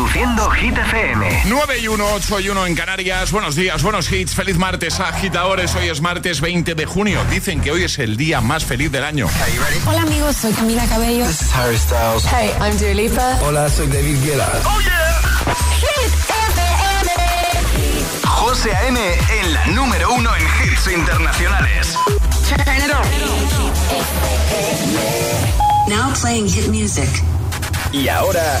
Reproduciendo Hit FM. 9 y 1, 8 y 1 en Canarias. Buenos días, buenos hits. Feliz martes, agitadores. Hoy es martes 20 de junio. Dicen que hoy es el día más feliz del año. Hola, amigos. Soy Camila Cabello. This is Harry Styles. Hey, I'm Dua Lipa. Hola, soy David Guetta. ¡Oh, yeah! Hit FM. José A.M. en la número uno en hits internacionales. Turn it on. Now playing hit music. Y ahora,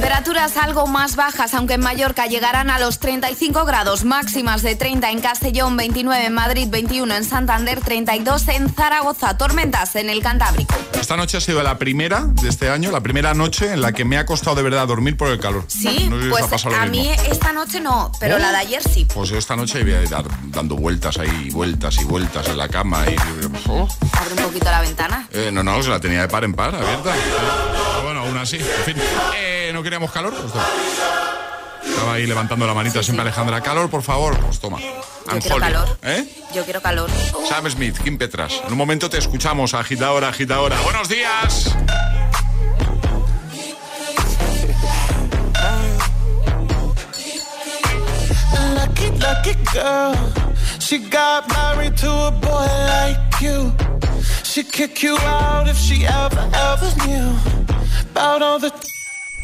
Temperaturas algo más bajas, aunque en Mallorca llegarán a los 35 grados, máximas de 30 en Castellón, 29 en Madrid, 21 en Santander, 32 en Zaragoza, tormentas en el Cantábrico. Esta noche ha sido la primera de este año, la primera noche en la que me ha costado de verdad dormir por el calor. Sí, No sé pues a mí esta noche no, pero ¿Oh? la de ayer sí. Pues yo esta noche voy a ir dando vueltas ahí, vueltas y vueltas en la cama. Y, oh. Abre un poquito la ventana. Eh, no, no, se la tenía de par en par, abierta. Pero bueno, aún así. En fin, Eh, ¿no queríamos calor? Pues toma. Estaba ahí levantando la manita siempre Alejandra. ¿Calor, por favor? Pues toma. Yo quiero calor. ¿Eh? Yo quiero calor. Sam Smith, Kim Petras. En un momento te escuchamos, agitadora, agitadora. ¡Buenos días! Lucky, lucky girl. She got married to a boy like you. She'd kick you out if she ever, ever knew about all the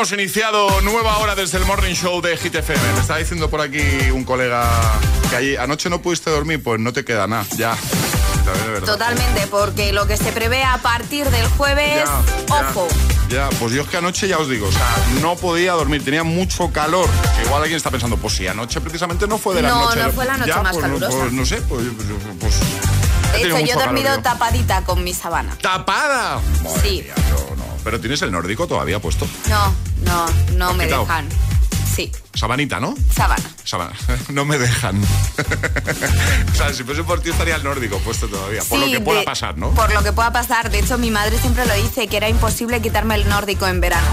Hemos iniciado nueva hora desde el Morning Show de Hit FM. Me estaba diciendo por aquí un colega que ahí, anoche no pudiste dormir, pues no te queda nada, ya. Totalmente, porque lo que se prevé a partir del jueves, Ya, ya, ojo. Ya, pues yo es que anoche ya os digo, o sea, no podía dormir, tenía mucho calor. Igual alguien está pensando, pues si anoche precisamente no fue de la No, noche. no fue la noche Ya, más pues, no- calurosa. pues no sé, pues. pues De hecho, yo he dormido calor tapadita con mi sabana. ¡Tapada! Madre Sí. mía, yo no. Pero tienes el nórdico todavía puesto. No, no, no ¿Has me quitado? dejan. Sí, Sabanita, ¿no? sabana. Sabana. No me dejan. o sea, si fuese por ti estaría el nórdico puesto todavía. Por lo que pueda de- pasar, ¿no? Por lo que pueda pasar. De hecho, mi madre siempre lo dice, que era imposible quitarme el nórdico en verano.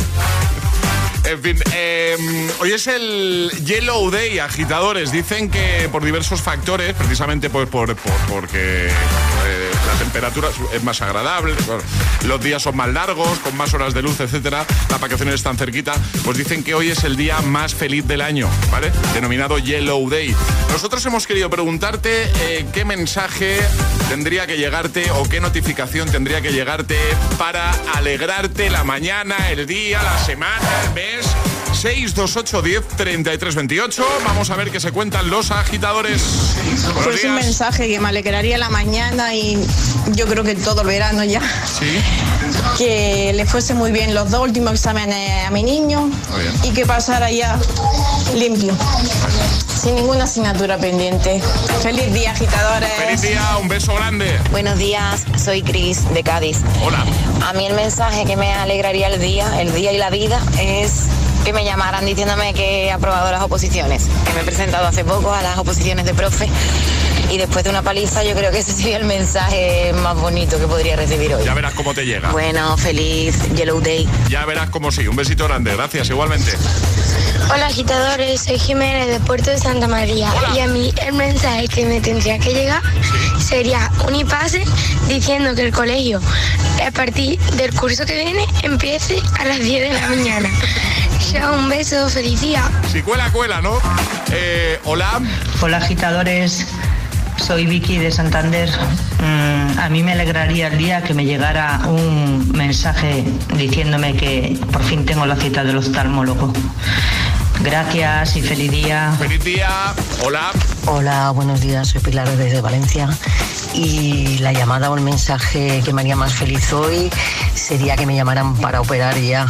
En fin, eh, hoy es el Yellow Day, agitadores. Dicen que por diversos factores, precisamente pues por, por- porque eh, temperatura es más agradable, los días son más largos, con más horas de luz, etcétera, las vacaciones están cerquita, pues dicen que hoy es el día más feliz del año, ¿vale? Denominado Yellow Day. Nosotros hemos querido preguntarte eh, qué mensaje tendría que llegarte o qué notificación tendría que llegarte para alegrarte la mañana, el día, la semana, el mes 628 10 33 28. Vamos a ver qué se cuentan los agitadores. Buenos Pues un mensaje que me alegraría la mañana y yo creo que todo el verano ya. Sí. Que le fuese muy bien los dos últimos exámenes a mi niño y que pasara ya limpio, sin ninguna asignatura pendiente. Feliz día, agitadores. Feliz día, un beso grande. Buenos días, soy Cris de Cádiz. Hola. A mí el mensaje que me alegraría el día, el día y la vida es que me llamaran diciéndome que he aprobado las oposiciones, que me he presentado hace poco a las oposiciones de profe y después de una paliza yo creo que ese sería el mensaje más bonito que podría recibir hoy. Ya verás cómo te llega. Bueno, feliz Yellow Day. Ya verás cómo sí. Un besito grande. Gracias, igualmente. Hola agitadores, soy Jiménez de Puerto de Santa María y a mí el mensaje que me tendría que llegar sería un IPASE diciendo que el colegio a partir del curso que viene empiece a las 10 de la mañana. Chao, un beso, feliz día. Si cuela, cuela, ¿no? Eh, hola. Hola agitadores, soy Vicky de Santander. Mm, a mí me alegraría el día que me llegara un mensaje diciéndome que por fin tengo la cita del oftalmólogo. Gracias y feliz día. Feliz día. Hola. Hola, buenos días, soy Pilar desde Valencia y la llamada o el mensaje que me haría más feliz hoy sería que me llamaran para operar ya,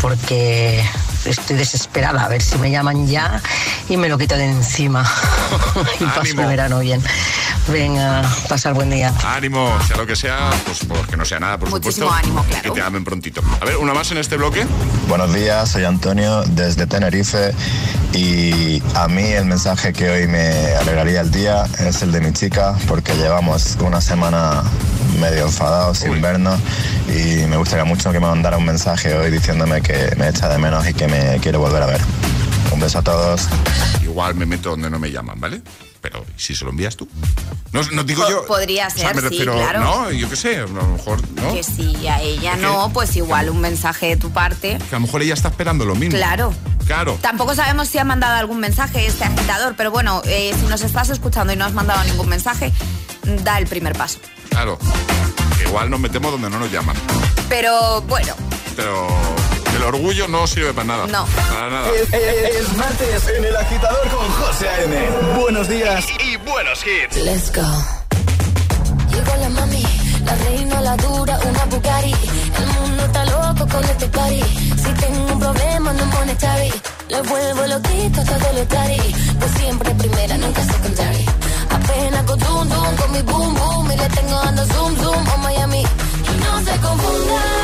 porque estoy desesperada a ver si me llaman ya y me lo quito de encima y paso el verano bien. Venga, pasar buen día. Ánimo, sea lo que sea, pues porque no sea nada, por Muchísimo supuesto. ánimo, claro. Que te amen prontito. A ver, una más en este bloque. Buenos días, soy Antonio desde Tenerife y a mí el mensaje que hoy me alegraría el día es el de mi chica porque llevamos una semana medio enfadados sin vernos y me gustaría mucho que me mandara un mensaje hoy diciéndome que me echa de menos y que me quiere volver a ver. Un beso a todos. Igual me meto donde no me llaman, ¿vale? Pero ¿y si se lo envías tú. No, no digo yo. podría o sea, ser, me sí, claro. No, yo qué sé, a lo mejor, ¿no? Que si a ella no, pues igual un mensaje de tu parte. Que a lo mejor ella está esperando lo mismo. Claro. Claro. Tampoco sabemos si ha mandado algún mensaje este agitador, pero bueno, eh, si nos estás escuchando y no has mandado ningún mensaje, da el primer paso. Claro. Igual nos metemos donde no nos llaman. Pero bueno, Pero orgullo no sirve para nada. No. Para nada. Es, es- es martes en el agitador con José A.M. Buenos días y, y buenos hits. Let's go. Llegó la mami, la reina, la dura, una Bugatti. El mundo está loco con este party. Si tengo un problema, no monetary. Le vuelvo loquito a todo lo tari. Pues siempre primera, nunca secondary. Apenas con zoom, zoom, con mi boom, boom. Y le tengo dando zoom, zoom, a Miami. Y no se confundan,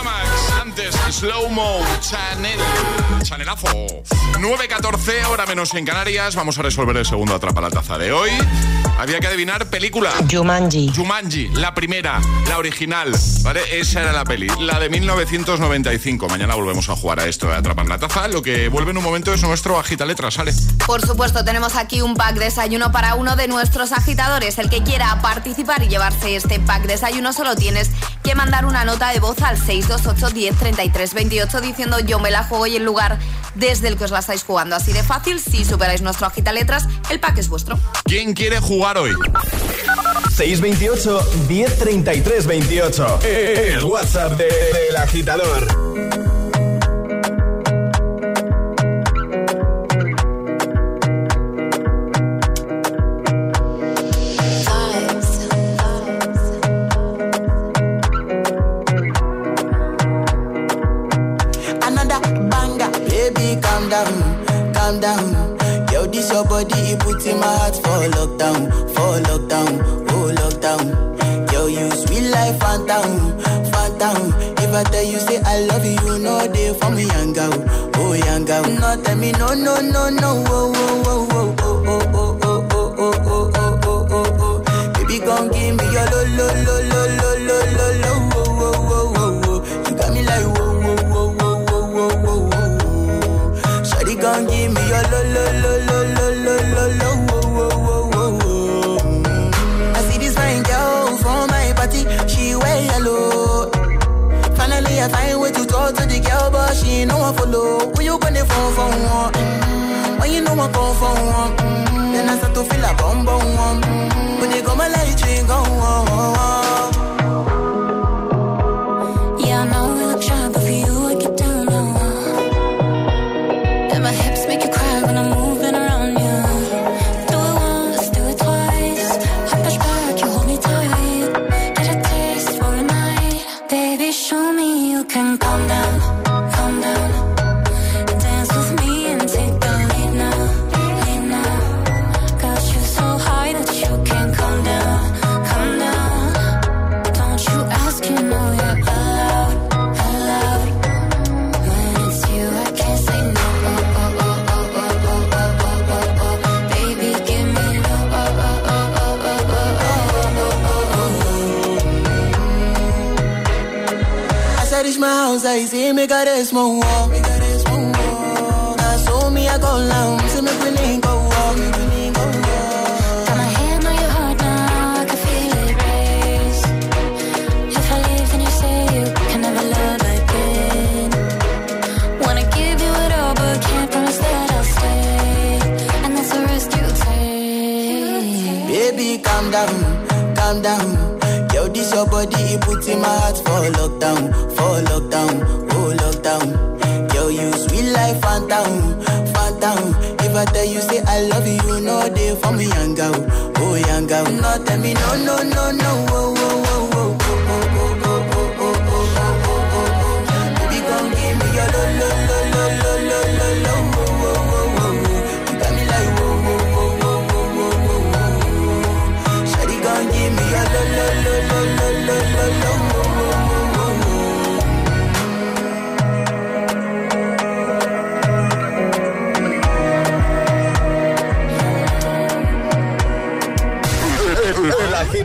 Betamax. Antes Antes, Slow Mo, Chanel. Chanelazo. 9.14, hora menos en Canarias. Vamos a resolver el segundo Atrapa la Taza de hoy. Había que adivinar película. Jumanji. Jumanji, la primera, la original. ¿Vale? Esa era la peli, la de 1995. Mañana volvemos a jugar a esto de Atrapar la Taza. Lo que vuelve en un momento es nuestro agita letra, sale. Por supuesto, tenemos aquí un pack desayuno para uno de nuestros agitadores. El que quiera participar y llevarse este pack desayuno solo tienes que mandar una nota de voz al 628 10 33 28 diciendo yo me la juego y el lugar desde el que os la estáis jugando. Así de fácil, si superáis nuestro agita letras, el pack es vuestro. ¿Quién quiere jugar hoy? 628 1033 28. El WhatsApp de- del agitador. Yo, this your body, it puts in my heart for lockdown, for lockdown, oh lockdown. Yo, you sweet life, phantom, phantom. If I tell you say I love you, you know they for me, young girl, oh young girl. No, tell me no, no, no, no, oh, oh, oh, oh, oh, oh, oh, oh, oh, oh, oh, oh, oh, oh, oh. Baby, gon' give me your lo, lo, lo, lo, she no one follow. Who you gonna phone for one? Mm-hmm. When you know I come for one, mm-hmm. then I start to feel a bum bum one. Mm. When they go my life.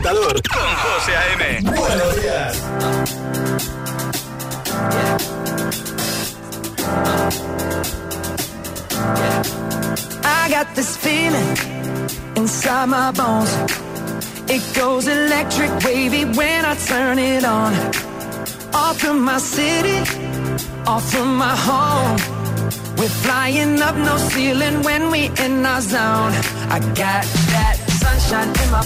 con José A.M. Buenos días. I got this feeling inside my bones. It goes electric wavy when I turn it on. Off from my city, off from my home. We're flying up no ceiling when we in our zone. I got that sunshine in my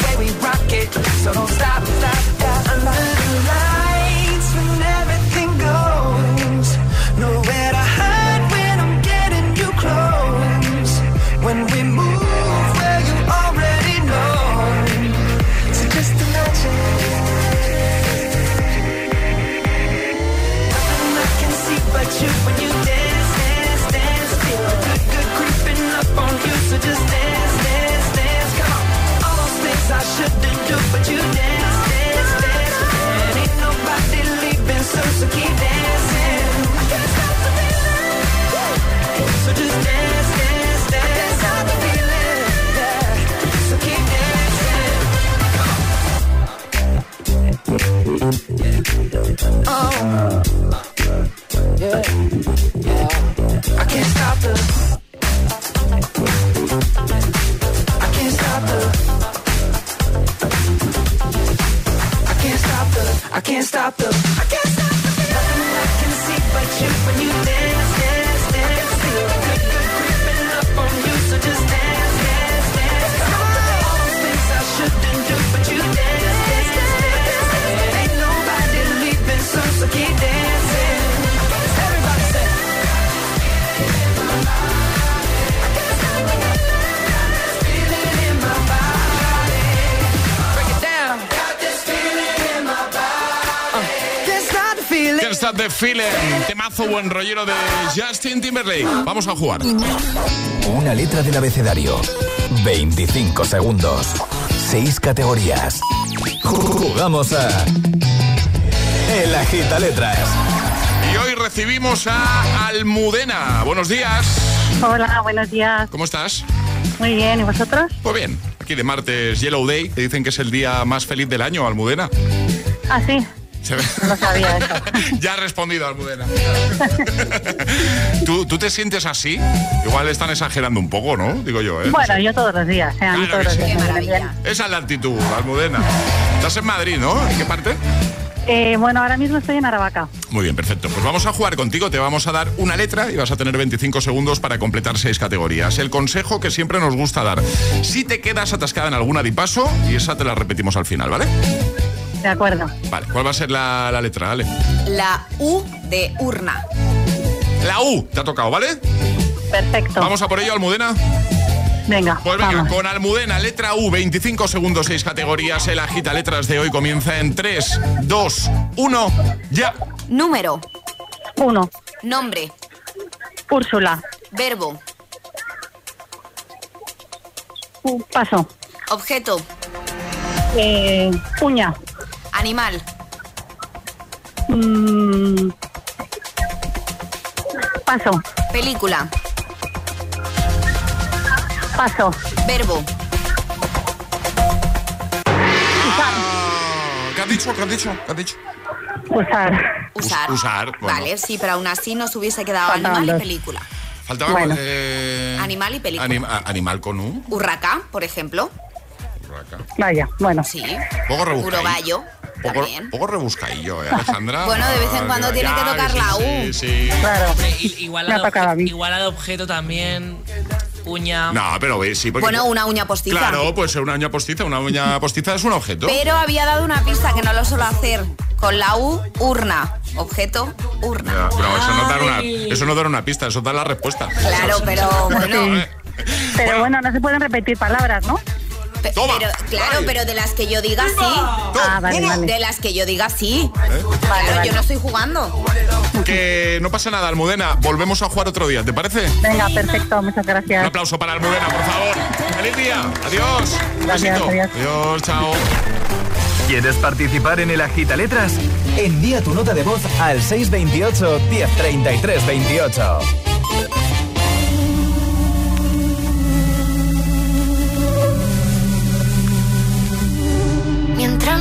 so don't stop, stop, stop. Under the light. stop the Stop the Feeling, temazo buen rollero de Justin Timberlake. Vamos a jugar. Una letra del abecedario. 25 segundos. 6 categorías. Jugamos a. El Agita Letras. Y hoy recibimos a Almudena. Buenos días. Hola, buenos días. ¿Cómo estás? Muy bien, ¿y vosotros? Pues bien. Aquí de martes Yellow Day. Te dicen que es el día más feliz del año, Almudena. Ah, sí, Se ve- no sabía eso. ya ha respondido Almudena. ¿Tú, ¿Tú te sientes así? Igual están exagerando un poco, ¿no? Digo yo, ¿eh? Bueno, yo todos los días, ¿eh? Claro todos los sí. días. Esa es la actitud, Almudena. Estás en Madrid, ¿no? ¿En qué parte? Eh, bueno, ahora mismo estoy en Aravaca. Muy bien, perfecto. Pues vamos a jugar contigo. Te vamos a dar una letra y vas a tener 25 segundos para completar seis categorías. El consejo que siempre nos gusta dar. Si te quedas atascada en alguna de paso, y esa te la repetimos al final, ¿vale? De acuerdo. Vale, ¿cuál va a ser la, la letra, Ale? La U de urna. La U, te ha tocado, ¿vale? Perfecto. Vamos a por ello, Almudena. Venga, Pues venga, vamos. con Almudena, letra U, 25 segundos, 6 categorías. El agita letras de hoy comienza en 3, 2, 1, ya. Número. Uno. Nombre. Úrsula. Verbo. Uh, paso. Objeto. Eh, uña. Animal. Mm, paso. Película. Paso. Verbo. ¿Qué has dicho? ¿Qué has dicho? ¿Qué has dicho? Usar. Usar. Us- usar, bueno. Vale, sí, pero aún así nos hubiese quedado Faltaban animal y película. Faltaba Bueno. eh, Animal y película. anim- animal con U. Urraca, por ejemplo. Vaya, bueno. Sí. Poco. Urogallo. Poco, poco rebuscadillo, ¿eh, Alejandra? Bueno, de vez en cuando Ya, tiene que tocar la U. Sí, sí. Claro. Hombre, igual, Me a ha tocado a mí. igual de objeto también. Uña. No, pero ve, sí, porque... Bueno, una uña postiza. Claro, pues una uña postiza. Una uña postiza es un objeto. Pero había dado una pista que no lo suelo hacer. Con la U, urna. Objeto, urna. Ya, pero eso no, da una, eso no da una pista, eso da la respuesta. Claro, pero bueno. Pero bueno, no se pueden repetir palabras, ¿no? Pe- Toma, pero, claro, pero de las que yo diga sí. Ah, vale, vale. De las que yo diga sí. ¿Eh? Claro, vale. yo no estoy jugando. Que no pasa nada, Almudena. Volvemos a jugar otro día, ¿te parece? Venga, perfecto, muchas Un gracias. aplauso para Almudena, por favor. ¡Feliz día! Adiós. Un Gracias. Adiós, chao. ¿Quieres participar en el Agita Letras? Envía tu nota de voz al 628 1033 28.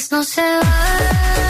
ganas no se van.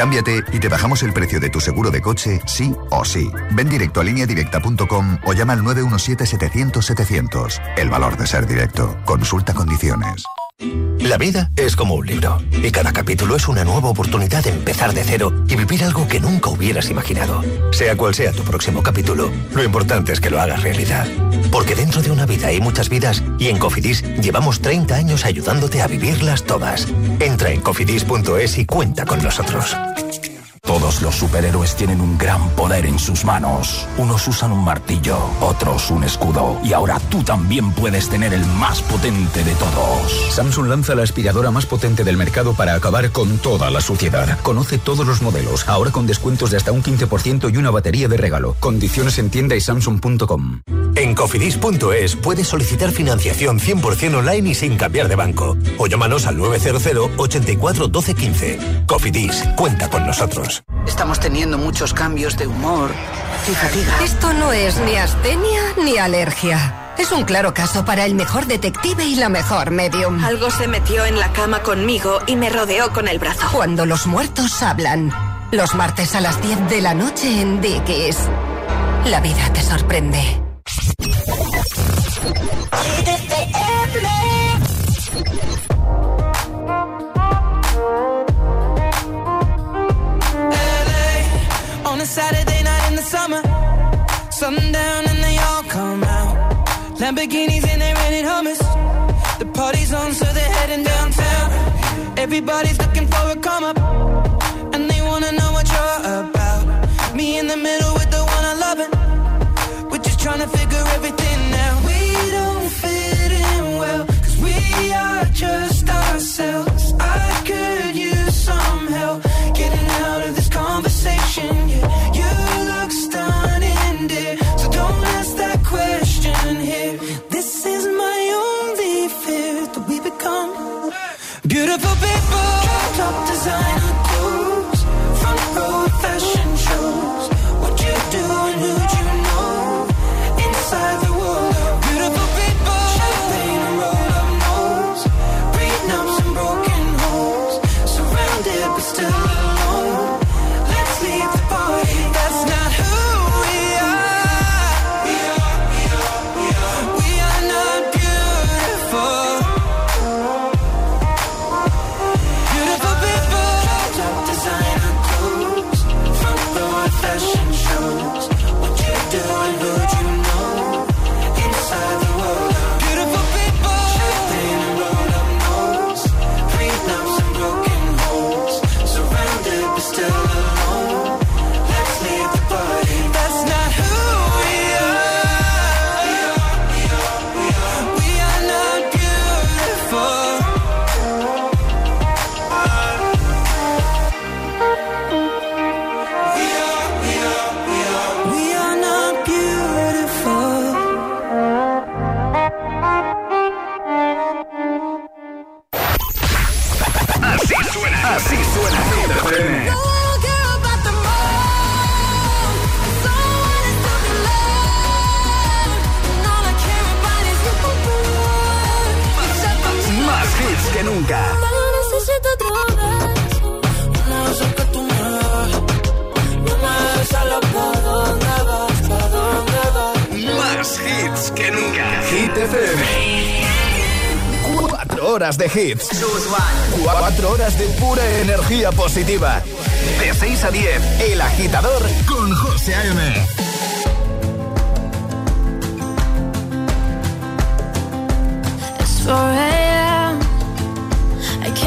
Cámbiate y te bajamos el precio de tu seguro de coche, sí o sí. Ven directo a lineadirecta.com o llama al 917-700-700. El valor de ser directo. Consulta condiciones. La vida es como un libro y cada capítulo es una nueva oportunidad de empezar de cero y vivir algo que nunca hubieras imaginado. Sea cual sea tu próximo capítulo, lo importante es que lo hagas realidad. Porque dentro de una vida hay muchas vidas y en Cofidis llevamos 30 años ayudándote a vivirlas todas. Entra en cofidis.es y cuenta con nosotros. Todos los superhéroes tienen un gran poder en sus manos. Unos usan un martillo, otros un escudo. Y ahora tú también puedes tener el más potente de todos. Samsung lanza la aspiradora más potente del mercado para acabar con toda la suciedad. Conoce todos los modelos, ahora con descuentos de hasta un 15% y una batería de regalo. Condiciones en tienda y samsung.com. En cofidis.es puedes solicitar financiación 100% online y sin cambiar de banco. O llámanos al 900 84 12 15. Cofidis, cuenta con nosotros. Estamos teniendo muchos cambios de humor y fatiga. Esto no es ni astenia ni alergia. Es un claro caso para el mejor detective y la mejor medium. Algo se metió en la cama conmigo y me rodeó con el brazo. Cuando los muertos hablan. Los martes a las 10 de la noche en Dickies. La vida te sorprende. LA on a Saturday night in the summer. Sundown and they all come out. Lamborghinis and they rented hummus. The party's on, so they're heading downtown. Everybody's looking for a come up, and they wanna know what you're about. Me in the middle just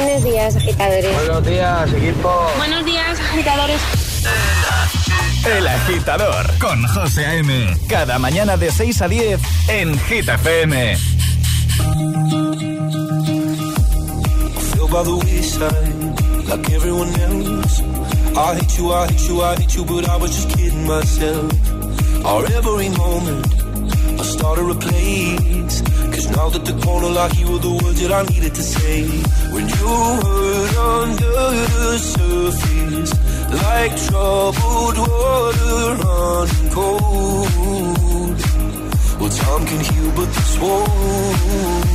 Buenos días, agitadores. Buenos días, equipo. Buenos días, agitadores. El Agitador con José A.M. Cada mañana de 6 a 10 en Hit FM. by the wayside like everyone else. I hate you, I hate you, I hate you, but I was just kidding myself. Our every moment, started a place. Cause now that the corner like you were the words that I needed to say. When you hurt under the surface, like troubled water running cold. Well, time can heal, but this won't.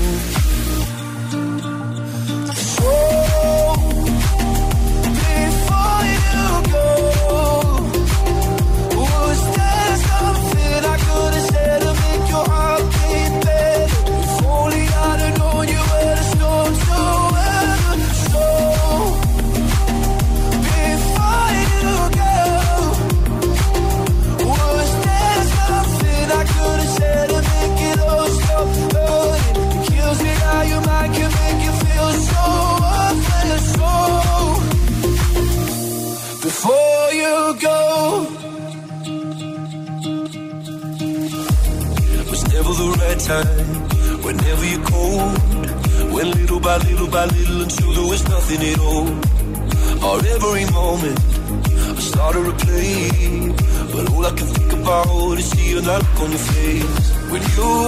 On face when you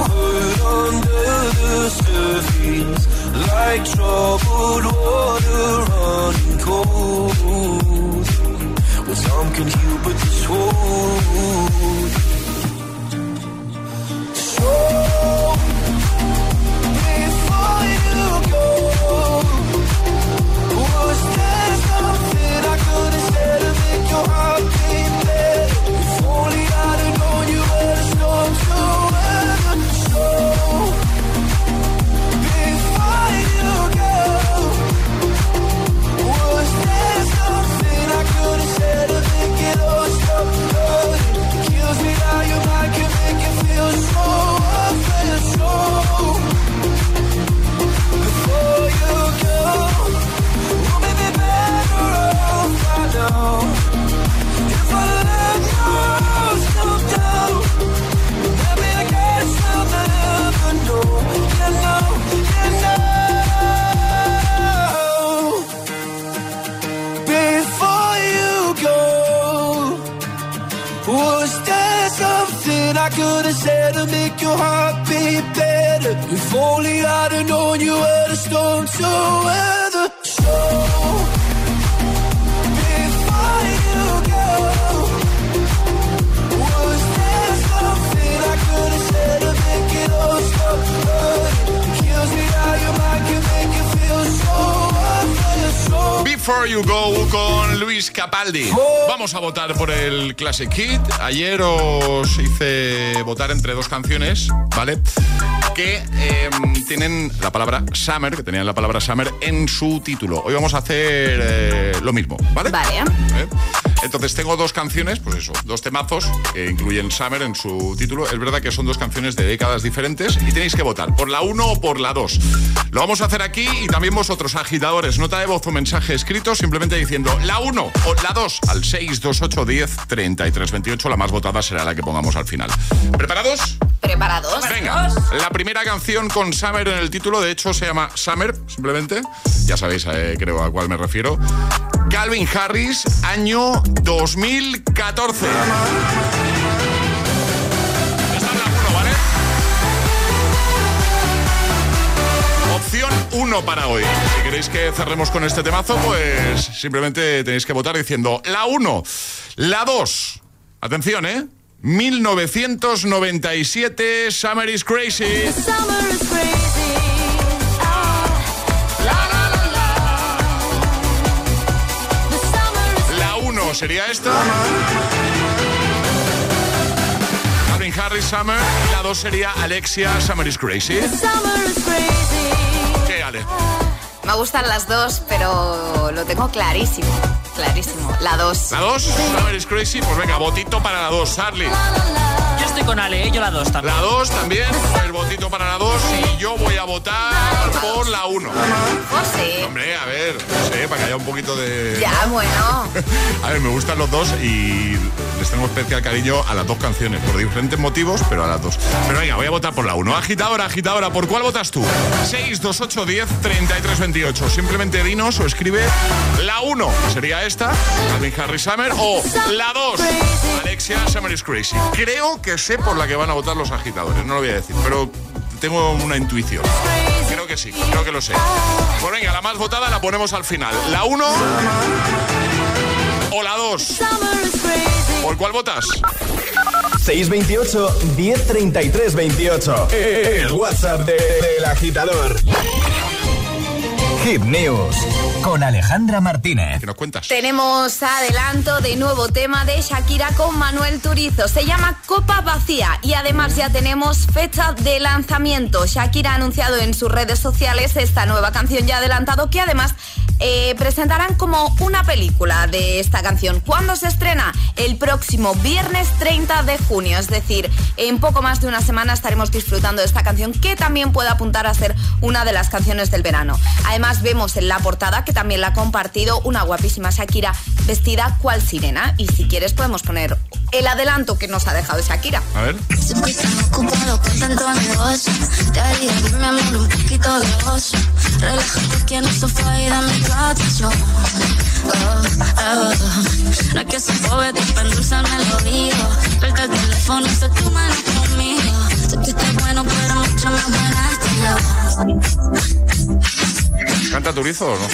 If only I'd have known you were the storm to weather. So before you go, con Luis Capaldi. Vamos a votar por el Classic Hit. Ayer os hice votar entre dos canciones, ¿vale? Que eh, tienen la palabra Summer, que tenían la palabra Summer en su título. Hoy vamos a hacer eh, lo mismo, ¿vale? Vale. ¿Eh? Entonces tengo dos canciones, pues eso, dos temazos que incluyen Summer en su título. Es verdad que son dos canciones de décadas diferentes y tenéis que votar por la 1 o por la 2. Lo vamos a hacer aquí y también vosotros, agitadores, nota de voz o mensaje escrito simplemente diciendo la 1 o la 2 al 628 10 33 28. La más votada será la que pongamos al final. ¿Preparados? ¿Preparados? Venga, la primera canción con Summer en el título, de hecho se llama Summer, simplemente. Ya sabéis, eh, creo a cuál me refiero. Calvin Harris, año 2014. Esta es la uno, ¿vale? Opción 1 para hoy. Si queréis que cerremos con este temazo, pues simplemente tenéis que votar diciendo la 1, la 2. Atención, ¿eh? 1997, Summer is Crazy. Sería esta. Calvin Harris, Summer. Y la 2 sería Alexia, Summer is Crazy. ¿Qué, Ale? Me gustan las dos, pero lo tengo clarísimo. Clarísimo. La dos. ¿La 2? Summer is Crazy. Pues venga, votito para la 2, Charlie. Yo estoy con Ale, ¿eh? yo la dos también. La 2 también, el votito para la 2 y yo voy a votar por la 1. Pues sí. Hombre, a ver, no sé, para que haya un poquito de... Ya, bueno. A ver, me gustan los dos y les tengo especial cariño a las dos canciones, por diferentes motivos, pero a las dos. Pero venga, voy a votar por la 1. Agitadora, agitadora, ¿por cuál votas tú? 628 10 33 28. Simplemente dinos o escribe la 1, sería esta, Calvin Harris Summer, o la 2, Alexia Summer is Crazy. Creo que sé por la que van a votar los agitadores, no lo voy a decir, pero tengo una intuición. Creo que sí, creo que lo sé. Pues venga, la más votada la ponemos al final. La 1 o la 2. ¿Por cuál votas? 628 1033 28. El WhatsApp de- del agitador. Hit News con Alejandra Martínez. ¿Qué nos cuentas? Tenemos adelanto de nuevo tema de Shakira con Manuel Turizo. Se llama Copa Vacía y además ya tenemos fecha de lanzamiento. Shakira ha anunciado en sus redes sociales esta nueva canción ya adelantado que además eh, presentarán como una película de esta canción. ¿Cuándo se estrena? El próximo viernes 30 de junio. Es decir, en poco más de una semana estaremos disfrutando de esta canción que también puede apuntar a ser una de las canciones del verano. Además vemos en la portada que también la ha compartido una guapísima Shakira vestida cual sirena. Y si quieres podemos poner el adelanto que nos ha dejado Shakira. A ver. Te que oh. No es que soy poeta para endulzarme el oído. Suelta el teléfono, sé tu mano conmigo. Sé que estás bueno, pero mucho más buena ¿Canta Turizo o no?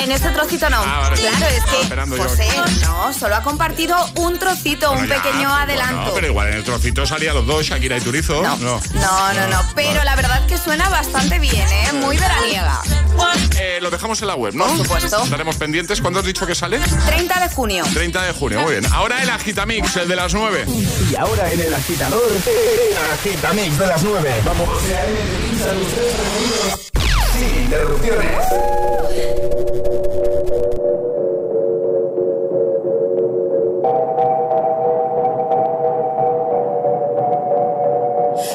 En este trocito no. Ah, vale. Claro, es que José no, solo ha compartido un trocito, un ya, pequeño bueno, adelanto. pero igual en el trocito salían los dos, Shakira y Turizo. No. No, no, no, pero la verdad que suena bastante bien, ¿eh? Muy veraniega. Eh, lo dejamos en la web, ¿no? Por supuesto. Estaremos pendientes. ¿Cuándo has dicho que sale? 30 de junio. 30 de junio, muy bien. Ahora el Agitamix, el de las 9. Y ahora en el agitador, el agitamix de las 9. Vamos.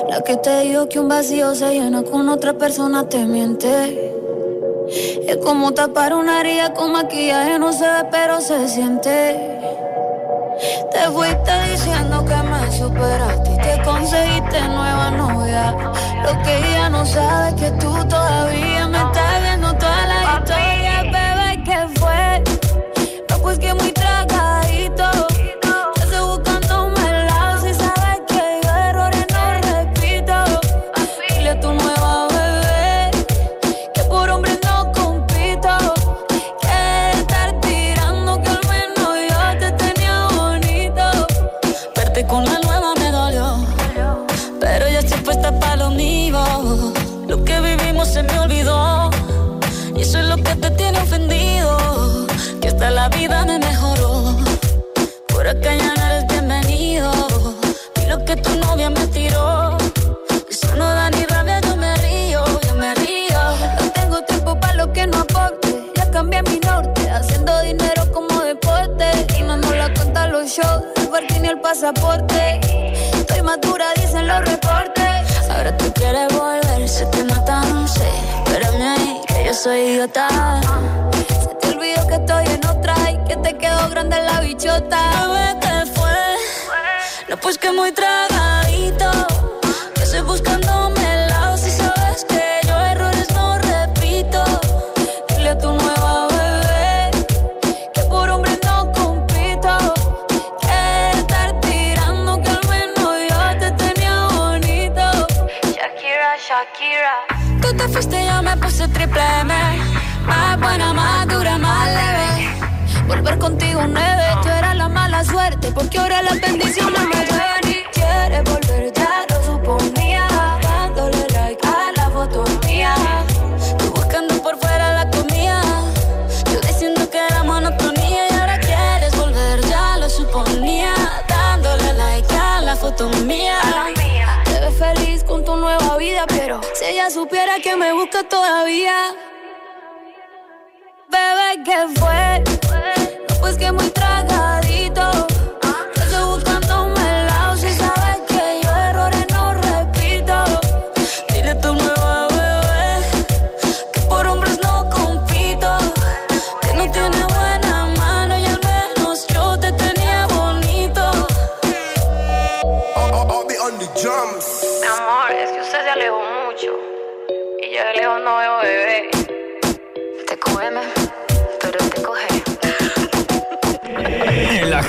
La que te dijo que un vacío se llena con otra persona te miente. Es como tapar una herida con maquillaje, no se ve, pero se siente. Te fuiste diciendo que me superaste y que conseguiste nueva novia. Lo que ella no sabe es que tú todavía me estás pasaporte. Estoy madura, dicen los reportes. Ahora tú quieres volver, se te nota, no sé. Espérame ahí, que yo soy idiota. Se te olvidó que estoy en otra y que te quedó grande la bichota. Bebé, ¿qué fue? No, pues que muy tragadito. M. Más buena, más dura, más leve. Volver contigo nueve, tú eras la mala suerte, porque ahora las bendiciones me supiera que me busca todavía. Bebé, ¿qué fue? No, pues que muy tragadito.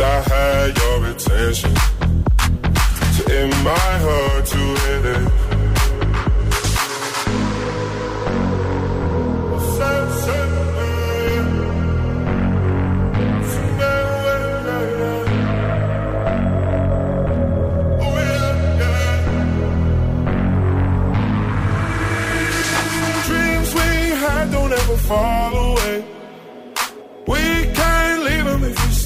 I had your attention. So it might hurt to hit it. Dreams we had don't ever fall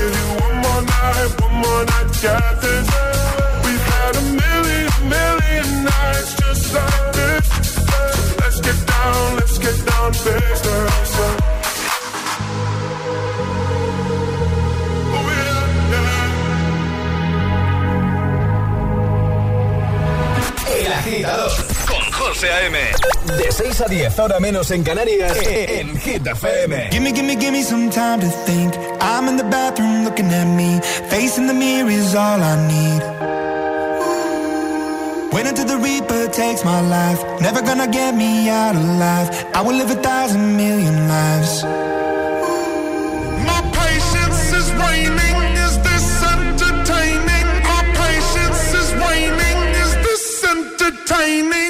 One more night, one more night this. We've had a million, million nights just like this. So let's get down, let's get down yeah. El agitador José A.M. De 6 a 10, ahora menos en Canarias, en Hit FM. Gimme, gimme, gimme some time to think. I'm in the bathroom looking at me. Facing the mirror is all I need. Wait until the Reaper takes my life. Never gonna get me out alive. I will live a thousand million lives. My patience is waning. Is this entertaining? My patience is waning. Is this entertaining?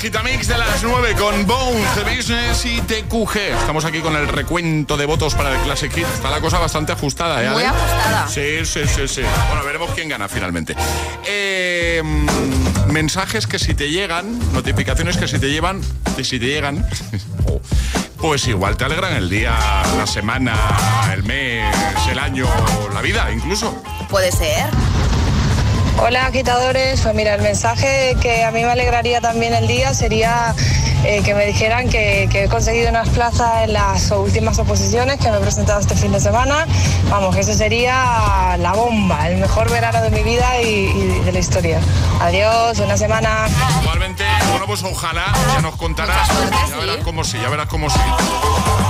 Agitamix de las 9 con Bones, The Business y TQG. Estamos aquí con el recuento de votos para el Classic Hit. Está la cosa bastante ajustada, ¿eh? Muy Ale? ajustada. Sí, sí, sí, sí. Bueno, veremos quién gana finalmente. Eh, mensajes que si te llegan, notificaciones que si te llevan, que si te llegan, oh, pues igual te alegran el día, la semana, el mes, el año, la vida incluso. Puede ser. Hola agitadores, pues mira, el mensaje que a mí me alegraría también el día sería eh, que me dijeran que, que he conseguido unas plazas en las últimas oposiciones que me he presentado este fin de semana. Vamos, que eso sería la bomba, el mejor verano de mi vida y, y de la historia. Adiós, buena semana. Igualmente, bueno, pues ojalá ya nos contarás. ya verás cómo sí, ya verás cómo sí.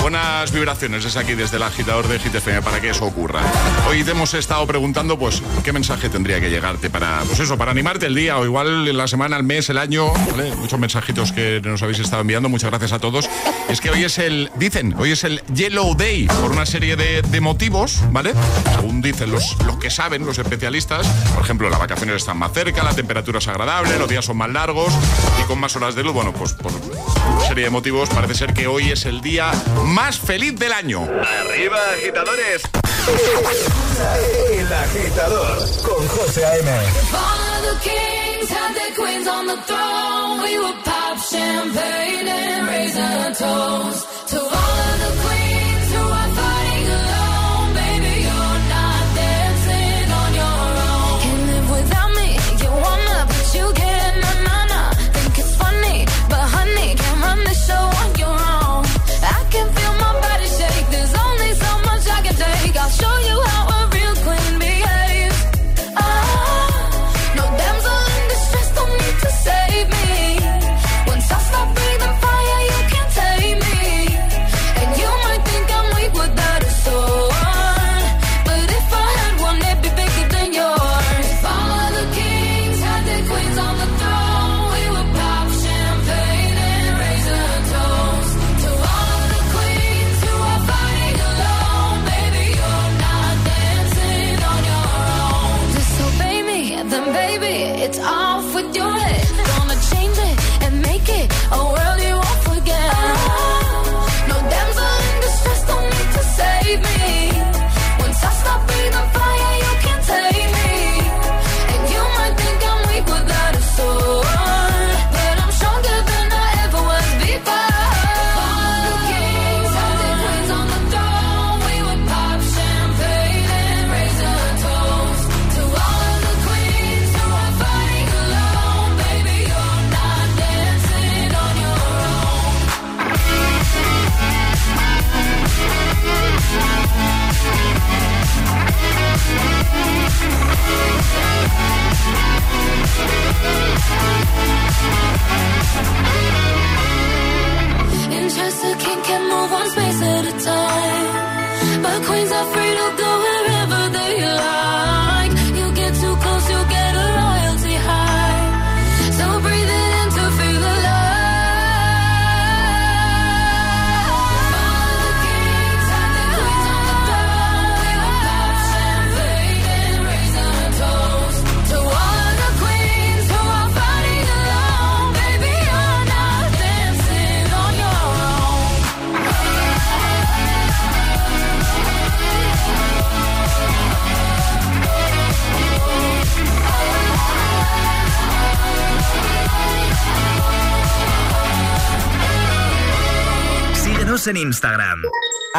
Buenas vibraciones desde aquí, desde el agitador de GTFM, para que eso ocurra. Hoy te hemos estado preguntando, pues, qué mensaje tendría que llegarte para, pues eso, para animarte el día, o igual la semana, el mes, el año, ¿vale? Muchos mensajitos que nos habéis estado enviando, muchas gracias a todos. Es que hoy es el, dicen, hoy es el Yellow Day, por una serie de, motivos, ¿vale? Según dicen los, los que saben, los especialistas, por ejemplo, las vacaciones están más cerca, la temperatura es agradable, los días son más largos y con más horas de luz, bueno, pues por serie de motivos parece ser que hoy es el día más feliz del año. Arriba, agitadores. El agitador con José A.M. All the kings had their queens on the throne. We would pop champagne and raise a toast to all of the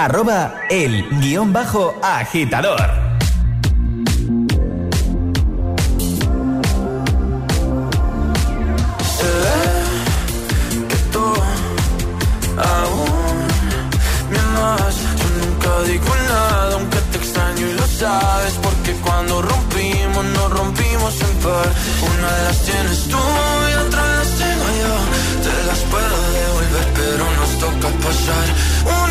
Arroba el guion bajo agitador. sabes. Porque cuando rompimos, nos rompimos en par. Una de las tienes tú y otra las tengo yo. Te las puedo devolver, pero nos toca pasar una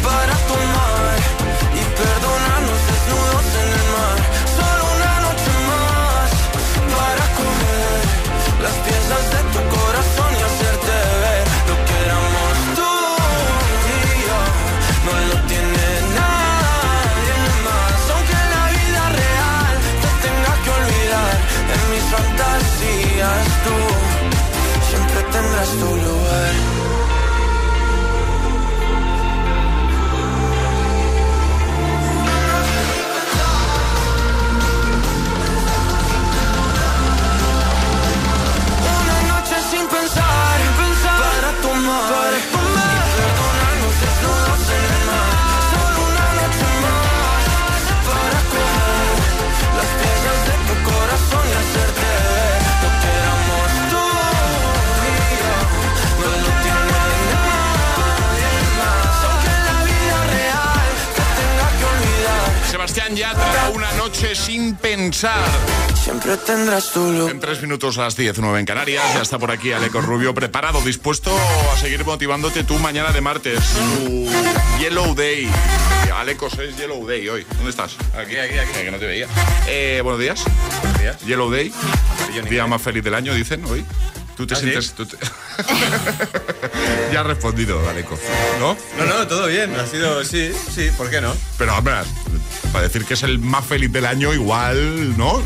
para tomar y perdonarnos desnudos en el mar. Solo una noche más para comer las piezas de tu corazón y hacerte ver lo que éramos tú y yo. No lo tiene nadie más, aunque en la vida real te tenga que olvidar de mis fantasías. Tú siempre tendrás tu lugar. Sebastián Yatra, una noche sin pensar. Siempre tendrás tu. En tres minutos a las 10, 9 en Canarias. Ya está por aquí Aleco Rubio, preparado, dispuesto a seguir motivándote tú mañana de martes. Tu Yellow Day. Alecos es Yellow Day hoy. ¿Dónde estás? Aquí, aquí, aquí. que no te veía. Eh, buenos días. Buenos días. Yellow Day. Día más feliz del año, dicen hoy. Tú te ¿Ah, sí? sientes. tú te- ya has respondido, Aleco. ¿No? No, no, todo bien. Ha sido, sí, sí, ¿por qué no? Pero, hombre, para decir que es el más feliz del año, igual, ¿no?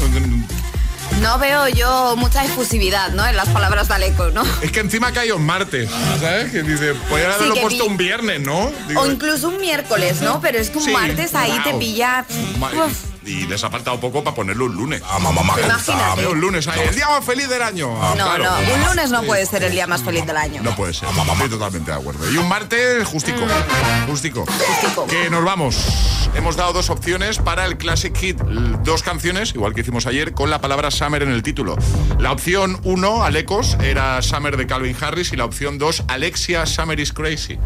No veo yo mucha efusividad, ¿no? En las palabras de Aleco, ¿no? Es que encima cae un martes, ¿sabes? Que dice, podría haberlo que puesto vi- un viernes, ¿no? Digo, O incluso un miércoles, ¿no? Pero es que un Sí, martes ahí te pilla. Uf. Y les ha faltado poco para ponerlo un lunes. Imagínate. Un lunes, ahí, el día más feliz del año. No, Claro. no, un lunes no puede ser el día más feliz del año. No puede ser, estoy totalmente de acuerdo. Y un martes justico, justico. Que nos vamos. Hemos dado dos opciones para el Classic Hit. Dos canciones, igual que hicimos ayer, con la palabra Summer en el título. La opción 1, Alecos, era Summer de Calvin Harris. Y la opción 2, Alexia Summer is Crazy.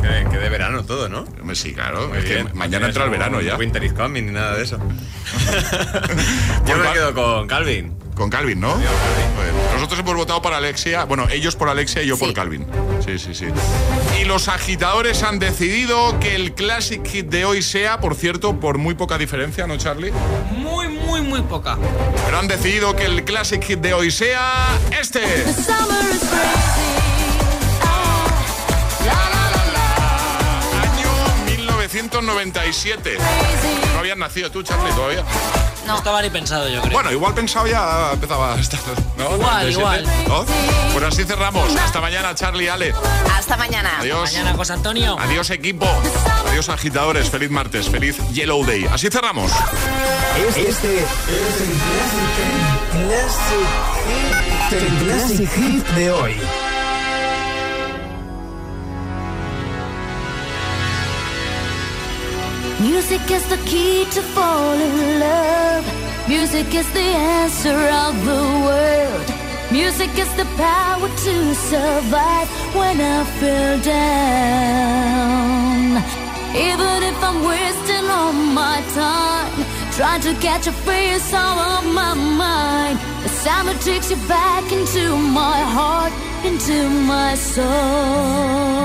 Que, que de verano todo, ¿no? Sí, claro. Muy es que mañana entra el verano ya. Winter is coming ni nada de eso. Yo me quedo con Calvin. Con Calvin, ¿no? Nosotros hemos votado para Alexia, bueno, ellos por Alexia y yo por Calvin. Sí, sí, sí. Y los agitadores han decidido que el Classic Hit de hoy sea, por cierto, por muy poca diferencia, ¿no, Charlie? Muy, muy, muy poca. Pero han decidido que el Classic Hit de hoy sea este. Año 1997. No habías nacido tú, Charlie, todavía. No estaba ni pensado, yo creo. Bueno, igual pensado ya empezaba a estar. ¿no? Igual, 97, igual. ¿no? Pues así cerramos. Hasta mañana, Charlie, Ale. Hasta mañana. Adiós. Mañana, José Antonio. Adiós, equipo. Adiós, agitadores. Feliz martes. Feliz Yellow Day. Así cerramos. Este es el Classic Hit. El Classic Hit de hoy. Music is the key to fall in love. Music is the answer of the world. Music is the power to survive when I feel down. Even if I'm wasting all my time, trying to catch a face all of my mind. The sound that takes you back into my heart, into my soul.